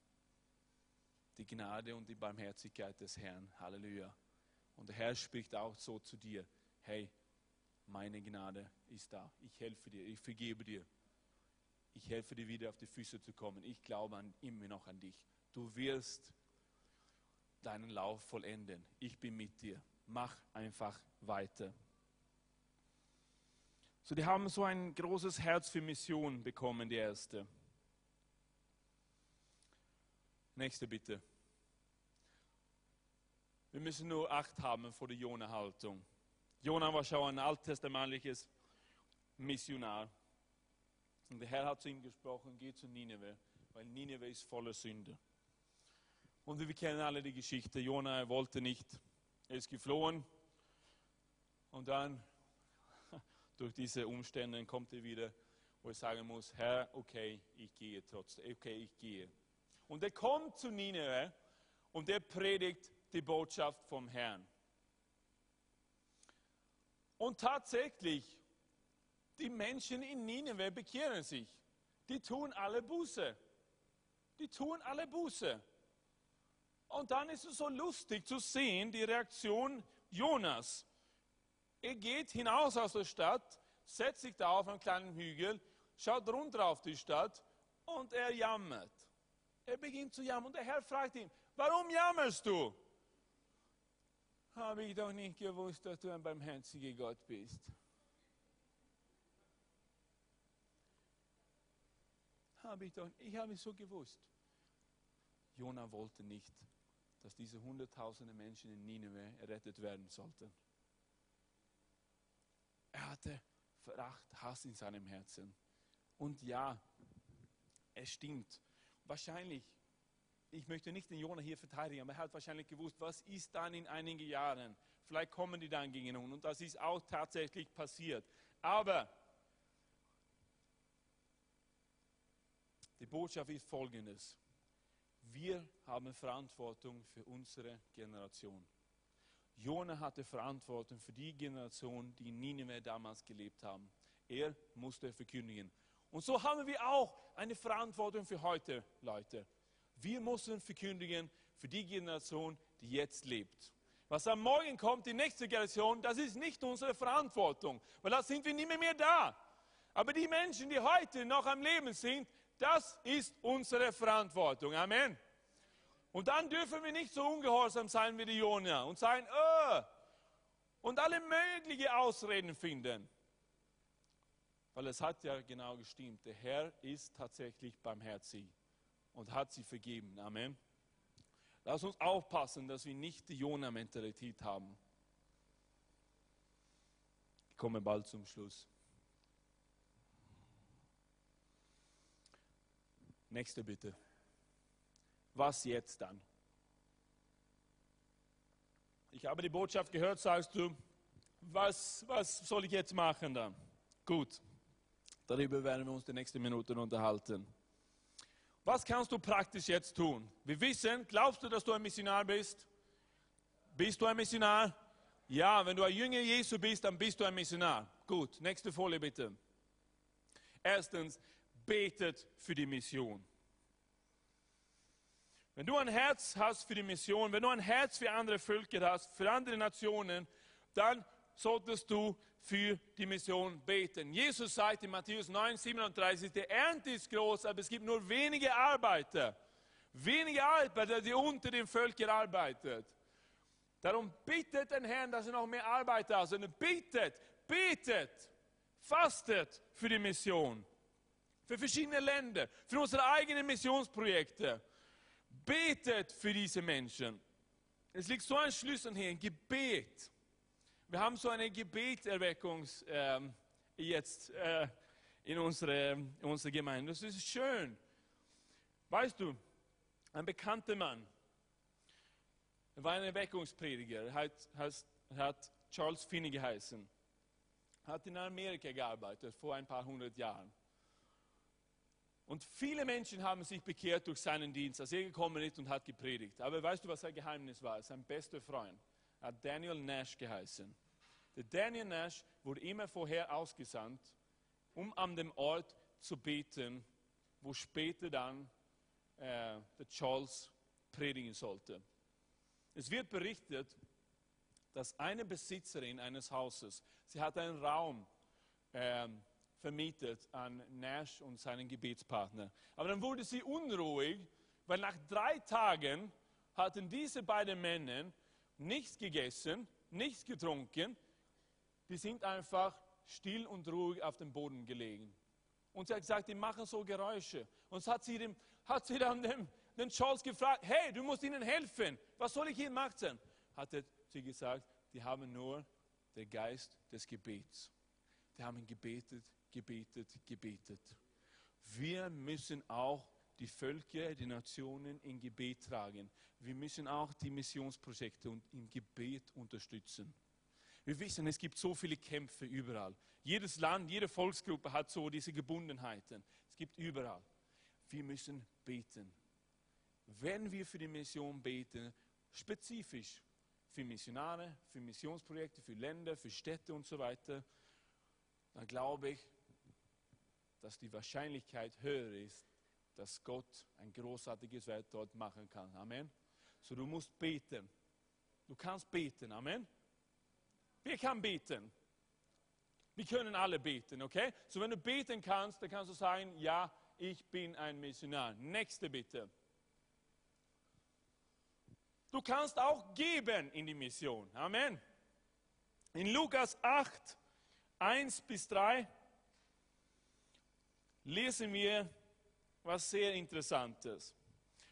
Die Gnade und die Barmherzigkeit des Herrn. Halleluja. Und der Herr spricht auch so zu dir. Hey, meine Gnade ist da. Ich helfe dir. Ich vergebe dir. Ich helfe dir wieder auf die Füße zu kommen. Ich glaube an, immer noch an dich. Du wirst deinen Lauf vollenden. Ich bin mit dir. Mach einfach weiter. So, die haben so ein großes Herz für Mission bekommen, die erste. Nächste bitte. Wir müssen nur Acht haben vor der Jona-Haltung. Jona war schon ein alttestamentliches Missionar. Und der Herr hat zu ihm gesprochen, geh zu Nineveh, weil Nineveh ist voller Sünde. Und wir kennen alle die Geschichte. Jona wollte nicht, er ist geflohen. Und dann durch diese Umstände kommt er wieder, wo er sagen muss, Herr, okay, ich gehe trotzdem, okay, ich gehe. Und er kommt zu Nineveh und er predigt die Botschaft vom Herrn. Und tatsächlich, die Menschen in Nineveh bekehren sich. Die tun alle Buße. Die tun alle Buße. Und dann ist es so lustig zu sehen, die Reaktion Jonas. Er geht hinaus aus der Stadt, setzt sich da auf einen kleinen Hügel, schaut runter auf die Stadt und er jammert. Er beginnt zu jammern und der Herr fragt ihn, warum jammerst du? Habe ich doch nicht gewusst, dass du ein barmherziger Gott bist. Habe ich doch, ich habe es so gewusst. Jona wollte nicht, dass diese hunderttausende Menschen in Nineveh errettet werden sollten. Er hatte Veracht, Hass in seinem Herzen. Und ja, es stimmt. Wahrscheinlich, ich möchte nicht den Jonah hier verteidigen, aber er hat wahrscheinlich gewusst, was ist dann in einigen Jahren. Vielleicht kommen die dann gegen ihn und das ist auch tatsächlich passiert. Aber die Botschaft ist folgendes. Wir haben Verantwortung für unsere Generation. Jona hatte Verantwortung für die Generation, die in Nineveh damals gelebt haben. Er musste verkündigen. Und so haben wir auch eine Verantwortung für heute, Leute. Wir müssen verkündigen für die Generation, die jetzt lebt. Was am Morgen kommt, die nächste Generation, das ist nicht unsere Verantwortung, weil da sind wir nicht mehr, mehr da. Aber die Menschen, die heute noch am Leben sind, das ist unsere Verantwortung. Amen. Und dann dürfen wir nicht so ungehorsam sein wie die Jona und sagen, oh, und alle möglichen Ausreden finden. Weil es hat ja genau gestimmt. Der Herr ist tatsächlich barmherzig und hat sie vergeben. Amen. Lass uns aufpassen, dass wir nicht die Jona-Mentalität haben. Ich komme bald zum Schluss. Nächste bitte. Was jetzt dann? Ich habe die Botschaft gehört, sagst du, was, was soll ich jetzt machen dann? Gut, darüber werden wir uns die nächsten Minuten unterhalten. Was kannst du praktisch jetzt tun? Wir wissen, glaubst du, dass du ein Missionar bist? Bist du ein Missionar? Ja, wenn du ein Jünger Jesu bist, dann bist du ein Missionar. Gut, nächste Folie bitte. Erstens, betet für die Mission. Wenn du ein Herz hast für die Mission, wenn du ein Herz für andere Völker hast, für andere Nationen, dann solltest du für die Mission beten. Jesus sagt in Matthäus 9, 37, der Ernte ist groß, aber es gibt nur wenige Arbeiter. Wenige Arbeiter, die unter den Völkern arbeiten. Darum bittet den Herrn, dass er noch mehr Arbeiter hat. Und bittet, betet, fastet für die Mission. Für verschiedene Länder, für unsere eigenen Missionsprojekte. Betet für diese Menschen. Es liegt so ein Schlüssel hier, Gebet. Wir haben so eine Gebeterweckung äh, jetzt äh, in, unsere, in unserer Gemeinde. Das ist schön. Weißt du, ein bekannter Mann, war ein Erweckungsprediger, er hat, hat, hat Charles Finney geheißen, hat in Amerika gearbeitet vor ein paar hundert Jahren. Und viele Menschen haben sich bekehrt durch seinen Dienst, als er gekommen ist und hat gepredigt. Aber weißt du, was sein Geheimnis war? Sein bester Freund hat Daniel Nash geheißen. Der Daniel Nash wurde immer vorher ausgesandt, um an dem Ort zu beten, wo später dann äh, der Charles predigen sollte. Es wird berichtet, dass eine Besitzerin eines Hauses, sie hat einen Raum, ähm, vermietet an Nash und seinen Gebetspartner. Aber dann wurde sie unruhig, weil nach drei Tagen hatten diese beiden Männer nichts gegessen, nichts getrunken. Die sind einfach still und ruhig auf dem Boden gelegen. Und sie hat gesagt, die machen so Geräusche. Und hat sie, dem, hat sie dann dem, den Charles gefragt, hey, du musst ihnen helfen. Was soll ich ihnen machen? Hat sie gesagt, die haben nur den Geist des Gebets. Die haben gebetet, gebetet, gebetet. Wir müssen auch die Völker, die Nationen in Gebet tragen. Wir müssen auch die Missionsprojekte im Gebet unterstützen. Wir wissen, es gibt so viele Kämpfe überall. Jedes Land, jede Volksgruppe hat so diese Gebundenheiten. Es gibt überall. Wir müssen beten. Wenn wir für die Mission beten, spezifisch für Missionare, für Missionsprojekte, für Länder, für Städte und so weiter, dann glaube ich, dass die Wahrscheinlichkeit höher ist, dass Gott ein großartiges Werk dort machen kann. Amen. So du musst beten. Du kannst beten. Amen. Wer kann beten? Wir können alle beten, okay? So wenn du beten kannst, dann kannst du sagen, ja, ich bin ein Missionar. Nächste bitte. Du kannst auch geben in die Mission. Amen. In Lukas 8, 1 bis 3 lesen wir was sehr Interessantes.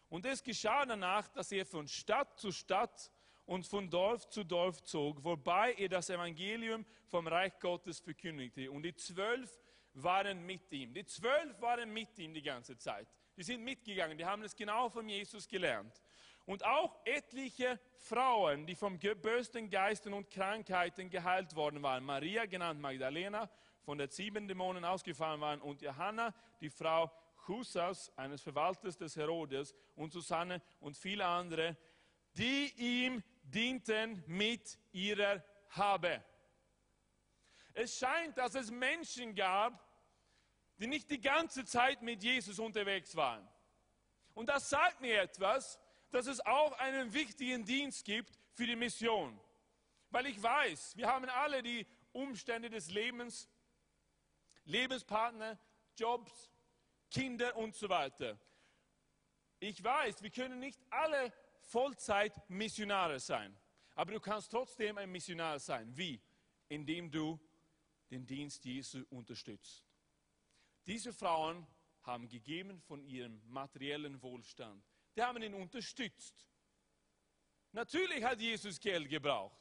Und es geschah danach, dass er von Stadt zu Stadt und von Dorf zu Dorf zog, wobei er das Evangelium vom Reich Gottes verkündigte. Und die zwölf waren mit ihm. Die zwölf waren mit ihm die ganze Zeit. Die sind mitgegangen, die haben es genau von Jesus gelernt. Und auch etliche Frauen, die von bösen Geistern und Krankheiten geheilt worden waren. Maria, genannt Magdalena, von der sieben Dämonen ausgefahren waren, und Johanna, die Frau Chusas, eines Verwalters des Herodes, und Susanne und viele andere, die ihm dienten mit ihrer Habe. Es scheint, dass es Menschen gab, die nicht die ganze Zeit mit Jesus unterwegs waren. Und das sagt mir etwas, dass es auch einen wichtigen Dienst gibt für die Mission. Weil ich weiß, wir haben alle die Umstände des Lebens, Lebenspartner, Jobs, Kinder und so weiter. Ich weiß, wir können nicht alle Vollzeit-Missionare sein, aber du kannst trotzdem ein Missionar sein. Wie? Indem du den Dienst Jesu unterstützt. Diese Frauen haben gegeben von ihrem materiellen Wohlstand. Die haben ihn unterstützt. Natürlich hat Jesus Geld gebraucht.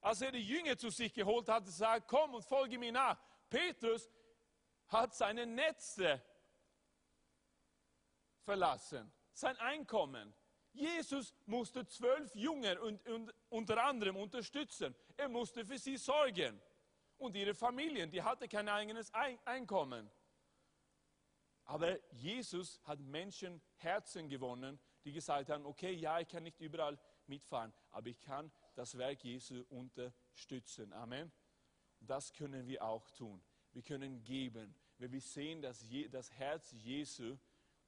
Als er die Jünger zu sich geholt hat, sagt, komm und folge mir nach. Petrus hat seine Netze verlassen, sein Einkommen. Jesus musste zwölf Jünger und, und, unter anderem unterstützen. Er musste für sie sorgen. Und ihre Familien, die hatten kein eigenes Einkommen. Aber Jesus hat Menschen Herzen gewonnen, die gesagt haben, okay, ja, ich kann nicht überall mitfahren, aber ich kann das Werk Jesu unterstützen. Amen. Das können wir auch tun. Wir können geben. Wenn wir sehen, dass das Herz Jesu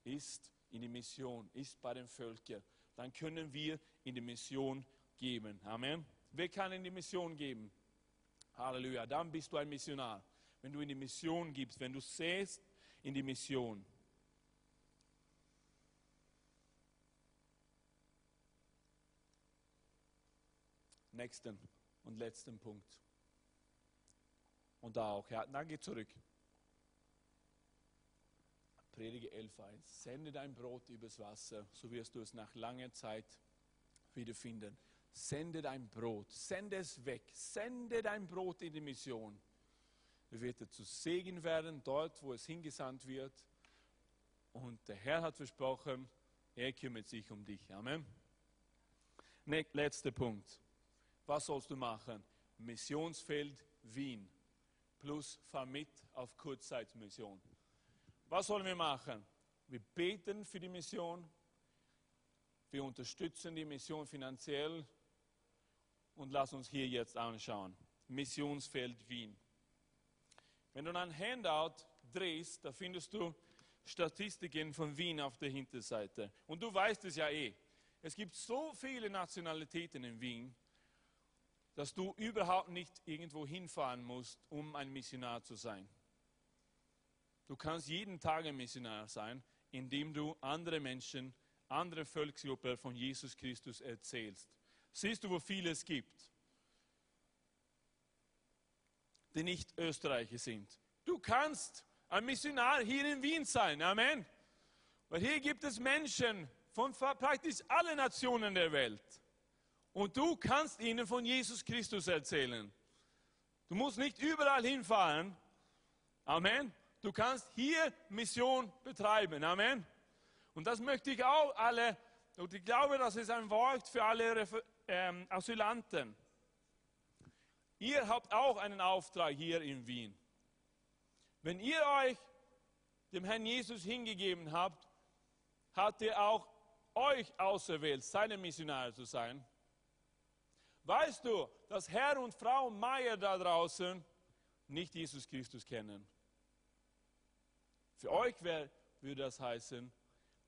ist in die Mission, ist bei den Völkern, dann können wir in die Mission geben. Amen. Wer kann in die Mission geben? Halleluja. Dann bist du ein Missionar. Wenn du in die Mission gibst, wenn du säst in die Mission. Nächsten und letzten Punkt. Und da auch, ja, dann geh zurück. Predige 11.1. Sende dein Brot übers Wasser, so wirst du es nach langer Zeit wiederfinden. Sende dein Brot, sende es weg, sende dein Brot in die Mission. Er wird zu Segen werden, dort, wo es hingesandt wird. Und der Herr hat versprochen, er kümmert sich um dich. Amen. Letzter Punkt. Was sollst du machen? Missionsfeld Wien. Plus fahr mit auf Kurzzeitmission. Was sollen wir machen? Wir beten für die Mission. Wir unterstützen die Mission finanziell. Und lass uns hier jetzt anschauen. Missionsfeld Wien. Wenn du ein Handout drehst, da findest du Statistiken von Wien auf der Hinterseite. Und du weißt es ja eh. Es gibt so viele Nationalitäten in Wien, dass du überhaupt nicht irgendwo hinfahren musst, um ein Missionar zu sein. Du kannst jeden Tag ein Missionar sein, indem du andere Menschen, andere Volksgruppen von Jesus Christus erzählst. Siehst du, wo viele es gibt, die nicht Österreicher sind. Du kannst ein Missionar hier in Wien sein. Amen. Weil hier gibt es Menschen von praktisch allen Nationen der Welt. Und du kannst ihnen von Jesus Christus erzählen. Du musst nicht überall hinfahren. Amen. Du kannst hier Mission betreiben. Amen. Und das möchte ich auch alle, und ich glaube, das ist ein Wort für alle ähm, Asylanten. Ihr habt auch einen Auftrag hier in Wien. Wenn ihr euch dem Herrn Jesus hingegeben habt, hat er auch euch auserwählt, seine Missionare zu sein. Weißt du, dass Herr und Frau Meier da draußen nicht Jesus Christus kennen? Für euch wär, würde das heißen,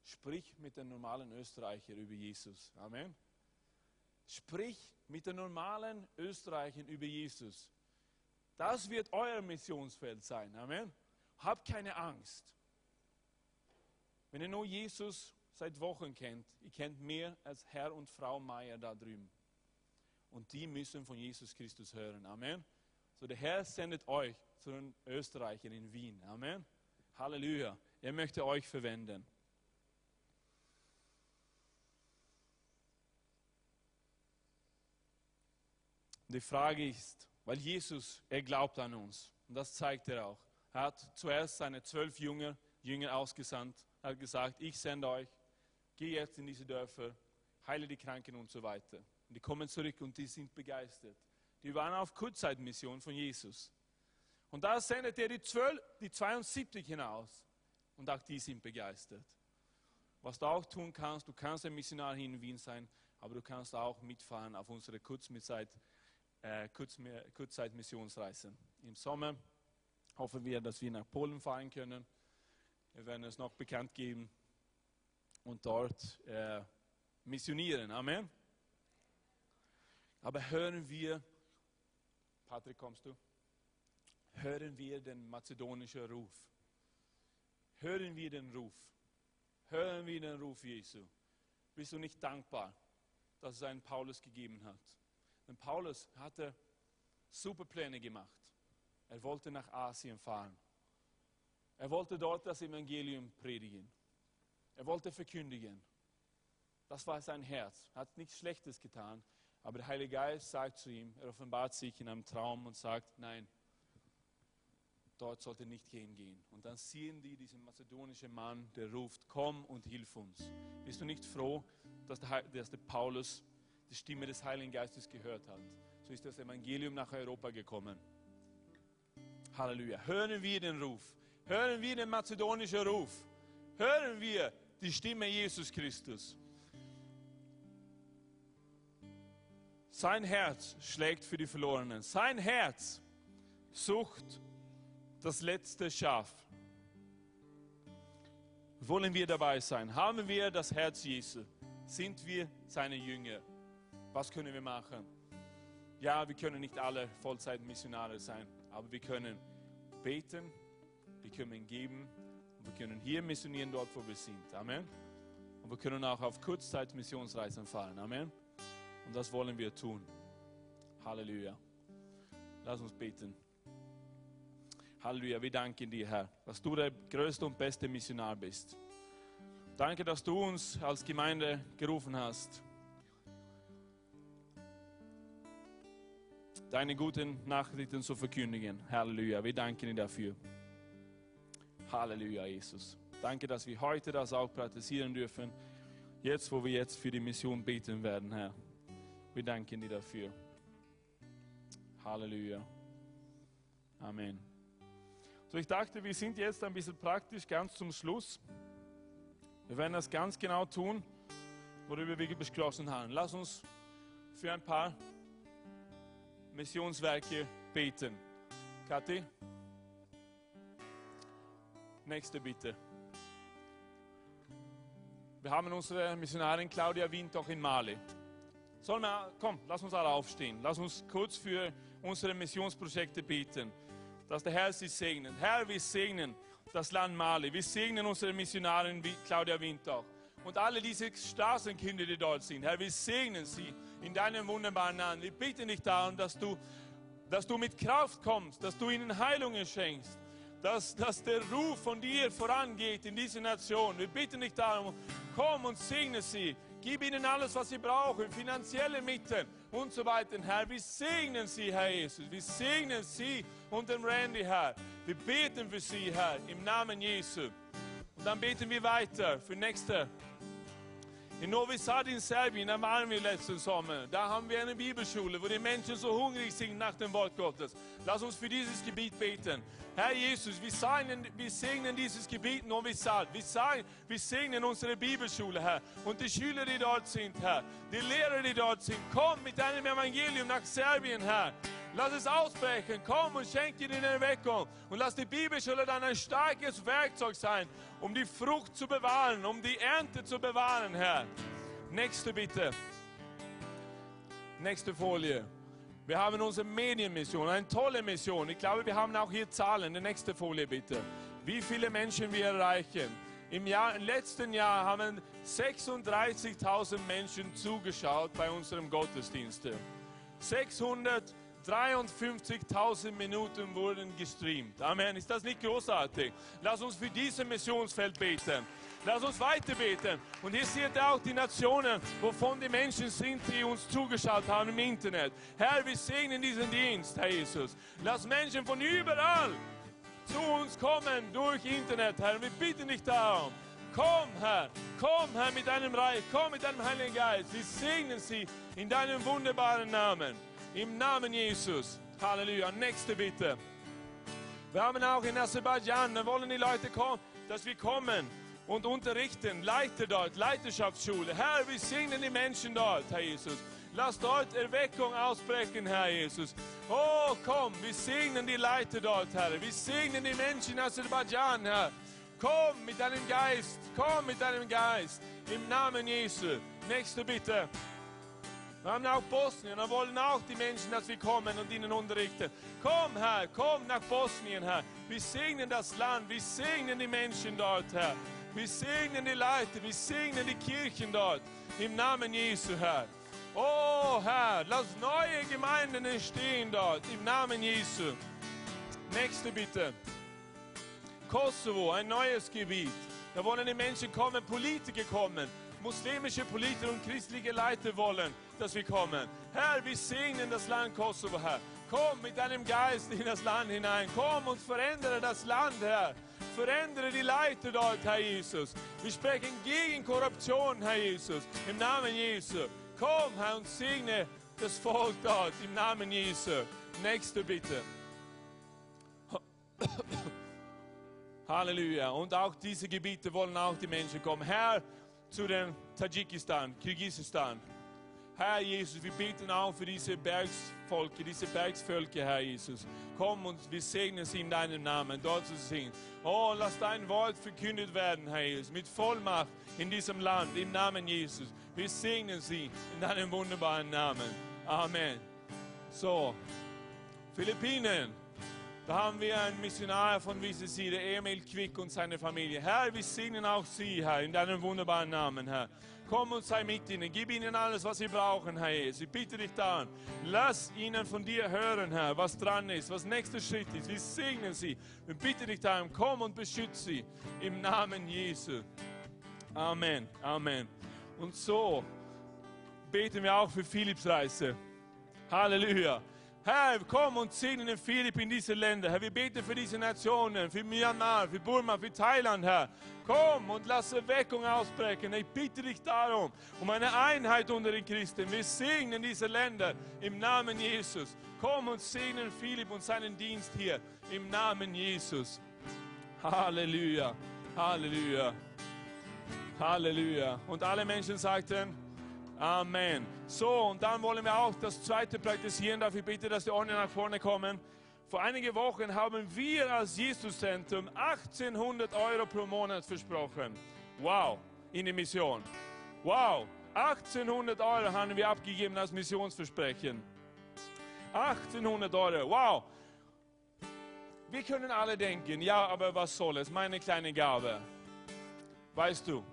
sprich mit den normalen Österreichern über Jesus. Amen. Sprich mit den normalen Österreichern über Jesus. Das wird euer Missionsfeld sein. Amen. Habt keine Angst. Wenn ihr nur Jesus seit Wochen kennt, ihr kennt mehr als Herr und Frau Meier da drüben. Und die müssen von Jesus Christus hören. Amen. So der Herr sendet euch zu den Österreichern in Wien. Amen. Halleluja. Er möchte euch verwenden. Die Frage ist, weil Jesus, er glaubt an uns. Und das zeigt er auch. Er hat zuerst seine zwölf Jünger, Jünger ausgesandt. Er hat gesagt, ich sende euch, geh jetzt in diese Dörfer, heile die Kranken und so weiter. Und die kommen zurück und die sind begeistert. Die waren auf Kurzzeitmission von Jesus. Und da sendet er die, 12, die 72 hinaus. Und auch die sind begeistert. Was du auch tun kannst, du kannst ein Missionar hier in Wien sein, aber du kannst auch mitfahren auf unsere Kurzzeit, äh, Kurzzeitmissionsreise. Im Sommer hoffen wir, dass wir nach Polen fahren können. Wir werden es noch bekannt geben und dort äh, missionieren. Amen. Aber hören wir, Patrick, kommst du? Hören wir den mazedonischen Ruf. Hören wir den Ruf. Hören wir den Ruf Jesu. Bist du nicht dankbar, dass es einen Paulus gegeben hat? Denn Paulus hatte super Pläne gemacht. Er wollte nach Asien fahren. Er wollte dort das Evangelium predigen. Er wollte verkündigen. Das war sein Herz. Er hat nichts Schlechtes getan. Aber der Heilige Geist sagt zu ihm, er offenbart sich in einem Traum und sagt, nein, dort sollte nicht hingehen. Und dann sehen die diesen mazedonischen Mann, der ruft, komm und hilf uns. Bist du nicht froh, dass der, dass der Paulus die Stimme des Heiligen Geistes gehört hat? So ist das Evangelium nach Europa gekommen. Halleluja. Hören wir den Ruf. Hören wir den mazedonischen Ruf. Hören wir die Stimme Jesus Christus. Sein Herz schlägt für die Verlorenen. Sein Herz sucht das letzte Schaf. Wollen wir dabei sein? Haben wir das Herz Jesu? Sind wir seine Jünger? Was können wir machen? Ja, wir können nicht alle Vollzeitmissionare sein, aber wir können beten, wir können geben wir können hier missionieren, dort wo wir sind. Amen. Und wir können auch auf Kurzzeit-Missionsreisen fahren. Amen. Und das wollen wir tun. Halleluja. Lass uns beten. Halleluja, wir danken dir, Herr, dass du der größte und beste Missionar bist. Danke, dass du uns als Gemeinde gerufen hast. Deine guten Nachrichten zu verkündigen. Halleluja, wir danken dir dafür. Halleluja, Jesus. Danke, dass wir heute das auch praktizieren dürfen. Jetzt, wo wir jetzt für die Mission beten werden, Herr. Wir danken dir dafür. Halleluja. Amen. So, ich dachte, wir sind jetzt ein bisschen praktisch, ganz zum Schluss. Wir werden das ganz genau tun, worüber wir beschlossen haben. Lass uns für ein paar Missionswerke beten. Kathi? Nächste bitte. Wir haben unsere Missionarin Claudia Wind auch in Mali. Sollen wir, komm, lass uns alle aufstehen. Lass uns kurz für unsere Missionsprojekte beten dass der Herr sie segnet. Herr, wir segnen das Land Mali. Wir segnen unsere Missionarin Claudia Wintach und alle diese Straßenkinder, die dort sind. Herr, wir segnen sie in deinem wunderbaren Namen. Wir bitten dich darum, dass du, dass du mit Kraft kommst, dass du ihnen Heilungen schenkst, dass, dass der Ruf von dir vorangeht in diese Nation. Wir bitten dich darum, komm und segne sie. Gib ihnen alles, was sie brauchen, finanzielle Mittel und so weiter. Herr, wir segnen sie, Herr Jesus. Wir segnen sie und den Randy, Herr. Wir beten für sie, Herr, im Namen Jesu. Und dann beten wir weiter für nächste. In Novi Sad in Serbien, da waren wir letzten Sommer. Da haben wir eine Bibelschule, wo die Menschen so hungrig sind nach dem Wort Gottes. Lass uns für dieses Gebiet beten. Herr Jesus, wir segnen, wir segnen dieses Gebiet Novi Sad. Wir, sagen, wir segnen unsere Bibelschule, Herr. Und die Schüler, die dort sind, Herr. Die Lehrer, die dort sind. Komm mit deinem Evangelium nach Serbien, Herr. Lass es ausbrechen. Komm und schenk dir eine Erweckung. Und lass die Bibelschule dann ein starkes Werkzeug sein, um die Frucht zu bewahren, um die Ernte zu bewahren, Herr. Nächste bitte. Nächste Folie. Wir haben unsere Medienmission, eine tolle Mission. Ich glaube, wir haben auch hier Zahlen. Die nächste Folie bitte. Wie viele Menschen wir erreichen. Im, Jahr, im letzten Jahr haben 36.000 Menschen zugeschaut bei unserem Gottesdienst. 600 53.000 Minuten wurden gestreamt. Amen. Ist das nicht großartig? Lass uns für dieses Missionsfeld beten. Lass uns weiter beten. Und hier seht ihr auch die Nationen, wovon die Menschen sind, die uns zugeschaut haben im Internet. Herr, wir segnen diesen Dienst, Herr Jesus. Lass Menschen von überall zu uns kommen durch Internet, Herr. Wir bitten dich darum. Komm, Herr, komm, Herr, mit deinem Reich, komm mit deinem Heiligen Geist. Wir segnen sie in deinem wunderbaren Namen. Im Namen Jesus. Halleluja. Nächste bitte. Wir haben auch in Aserbaidschan, da wollen die Leute kommen, dass wir kommen und unterrichten, Leiter dort, Leiterschaftsschule. Herr, wir segnen die Menschen dort, Herr Jesus. Lass dort Erweckung ausbrechen, Herr Jesus. Oh, komm, wir segnen die Leiter dort, Herr. Wir segnen die Menschen in Aserbaidschan, Herr. Komm mit deinem Geist, komm mit deinem Geist. Im Namen Jesu. Nächste bitte. Wir haben auch Bosnien, da wollen auch die Menschen, dass wir kommen und ihnen unterrichten. Komm, Herr, komm nach Bosnien, Herr. Wir segnen das Land, wir segnen die Menschen dort, Herr. Wir segnen die Leute, wir segnen die Kirchen dort. Im Namen Jesu, Herr. Oh, Herr, lass neue Gemeinden entstehen dort. Im Namen Jesu. Nächste bitte. Kosovo, ein neues Gebiet. Da wollen die Menschen kommen, Politiker kommen, muslimische Politiker und christliche Leiter wollen, dass wir kommen. Herr, wir segnen das Land Kosovo, Herr. Komm mit deinem Geist in das Land hinein. Komm und verändere das Land, Herr. Verändere die Leiter dort, Herr Jesus. Wir sprechen gegen Korruption, Herr Jesus. Im Namen Jesu. Komm, Herr, und segne das Volk dort. Im Namen Jesu. Nächste bitte. Halleluja. Und auch diese Gebiete wollen auch die Menschen kommen. Herr, zu den Tadschikistan, Kirgisistan. Herr Jesus, wir beten auch für diese Bergsvolke, diese Bergsvölker, Herr Jesus. Komm und wir segnen sie in deinem Namen, dort zu sehen. Oh, lass dein Wort verkündet werden, Herr Jesus, mit Vollmacht in diesem Land, im Namen Jesus. Wir segnen sie in deinem wunderbaren Namen. Amen. So, Philippinen. Da haben wir einen Missionar von der Emil Quick und seine Familie. Herr, wir segnen auch Sie, Herr, in deinem wunderbaren Namen, Herr. Komm und sei mit ihnen. Gib ihnen alles, was sie brauchen, Herr Jesus. Ich bitte dich daran. Lass ihnen von dir hören, Herr, was dran ist, was nächster Schritt ist. Wir segnen sie. Wir bitten dich darum. Komm und beschütze sie. Im Namen Jesu. Amen. Amen. Und so beten wir auch für Philipps Reise. Halleluja. Herr, komm und segne den Philipp in diese Länder. Herr, wir beten für diese Nationen, für Myanmar, für Burma, für Thailand, Herr. Komm und lass Erweckung ausbrechen. Ich bitte dich darum, um eine Einheit unter den Christen. Wir segnen diese Länder im Namen Jesus. Komm und segnen Philipp und seinen Dienst hier im Namen Jesus. Halleluja, Halleluja, Halleluja. Und alle Menschen sagten, Amen. So, und dann wollen wir auch das zweite praktizieren. Dafür bitte, dass die Ordner nach vorne kommen. Vor einigen Wochen haben wir als Jesus-Zentrum 1800 Euro pro Monat versprochen. Wow, in die Mission. Wow, 1800 Euro haben wir abgegeben als Missionsversprechen. 1800 Euro, wow. Wir können alle denken, ja, aber was soll es? Meine kleine Gabe. Weißt du,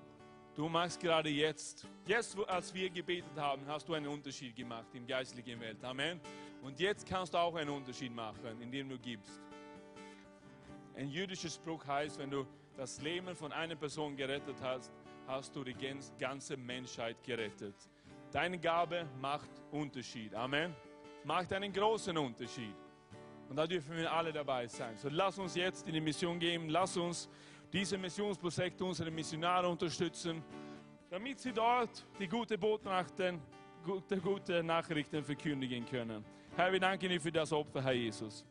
Du machst gerade jetzt, jetzt als wir gebetet haben, hast du einen Unterschied gemacht im geistlichen Welt. Amen. Und jetzt kannst du auch einen Unterschied machen, indem du gibst. Ein jüdischer Spruch heißt, wenn du das Leben von einer Person gerettet hast, hast du die ganze Menschheit gerettet. Deine Gabe macht Unterschied. Amen. Macht einen großen Unterschied. Und da dürfen wir alle dabei sein. So lass uns jetzt in die Mission gehen. Lass uns diese Missionsprojekte unsere Missionare unterstützen, damit sie dort die gute Botschaften, gute, gute Nachrichten verkündigen können. Herr, wir danken dir für das Opfer, Herr Jesus.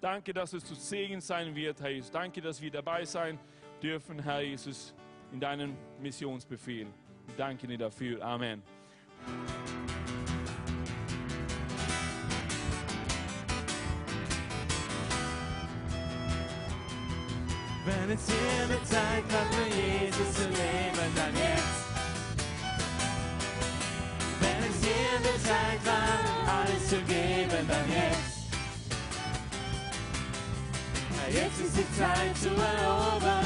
Danke, dass es zu Segen sein wird, Herr Jesus. Danke, dass wir dabei sein dürfen, Herr Jesus, in deinem Missionsbefehl. Wir danken dir dafür. Amen. Wenn es hier eine Zeit war, für Jesus zu leben, dann jetzt. Wenn es hier eine Zeit war, alles zu geben, dann jetzt. Jetzt ist die Zeit zu erobern.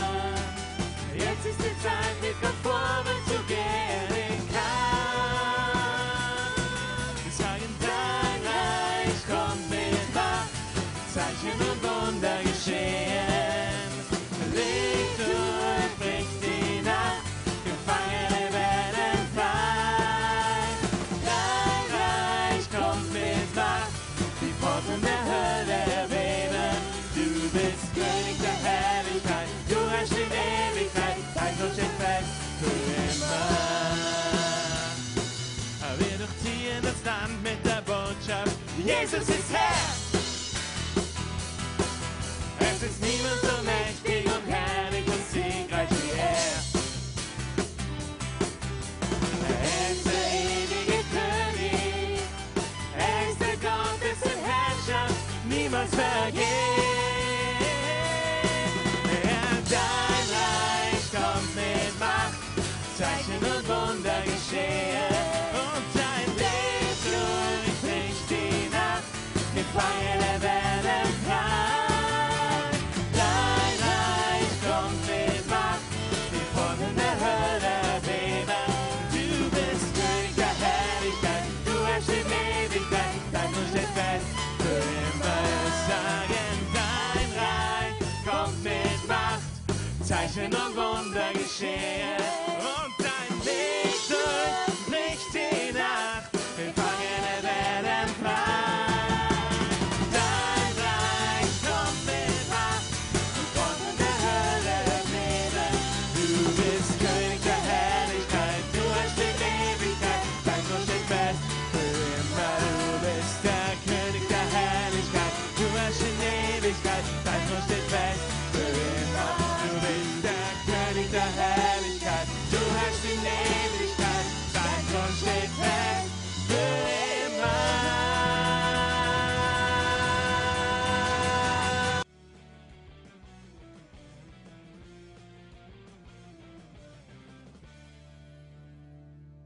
Jetzt ist die Zeit, mit konformen zu gehen.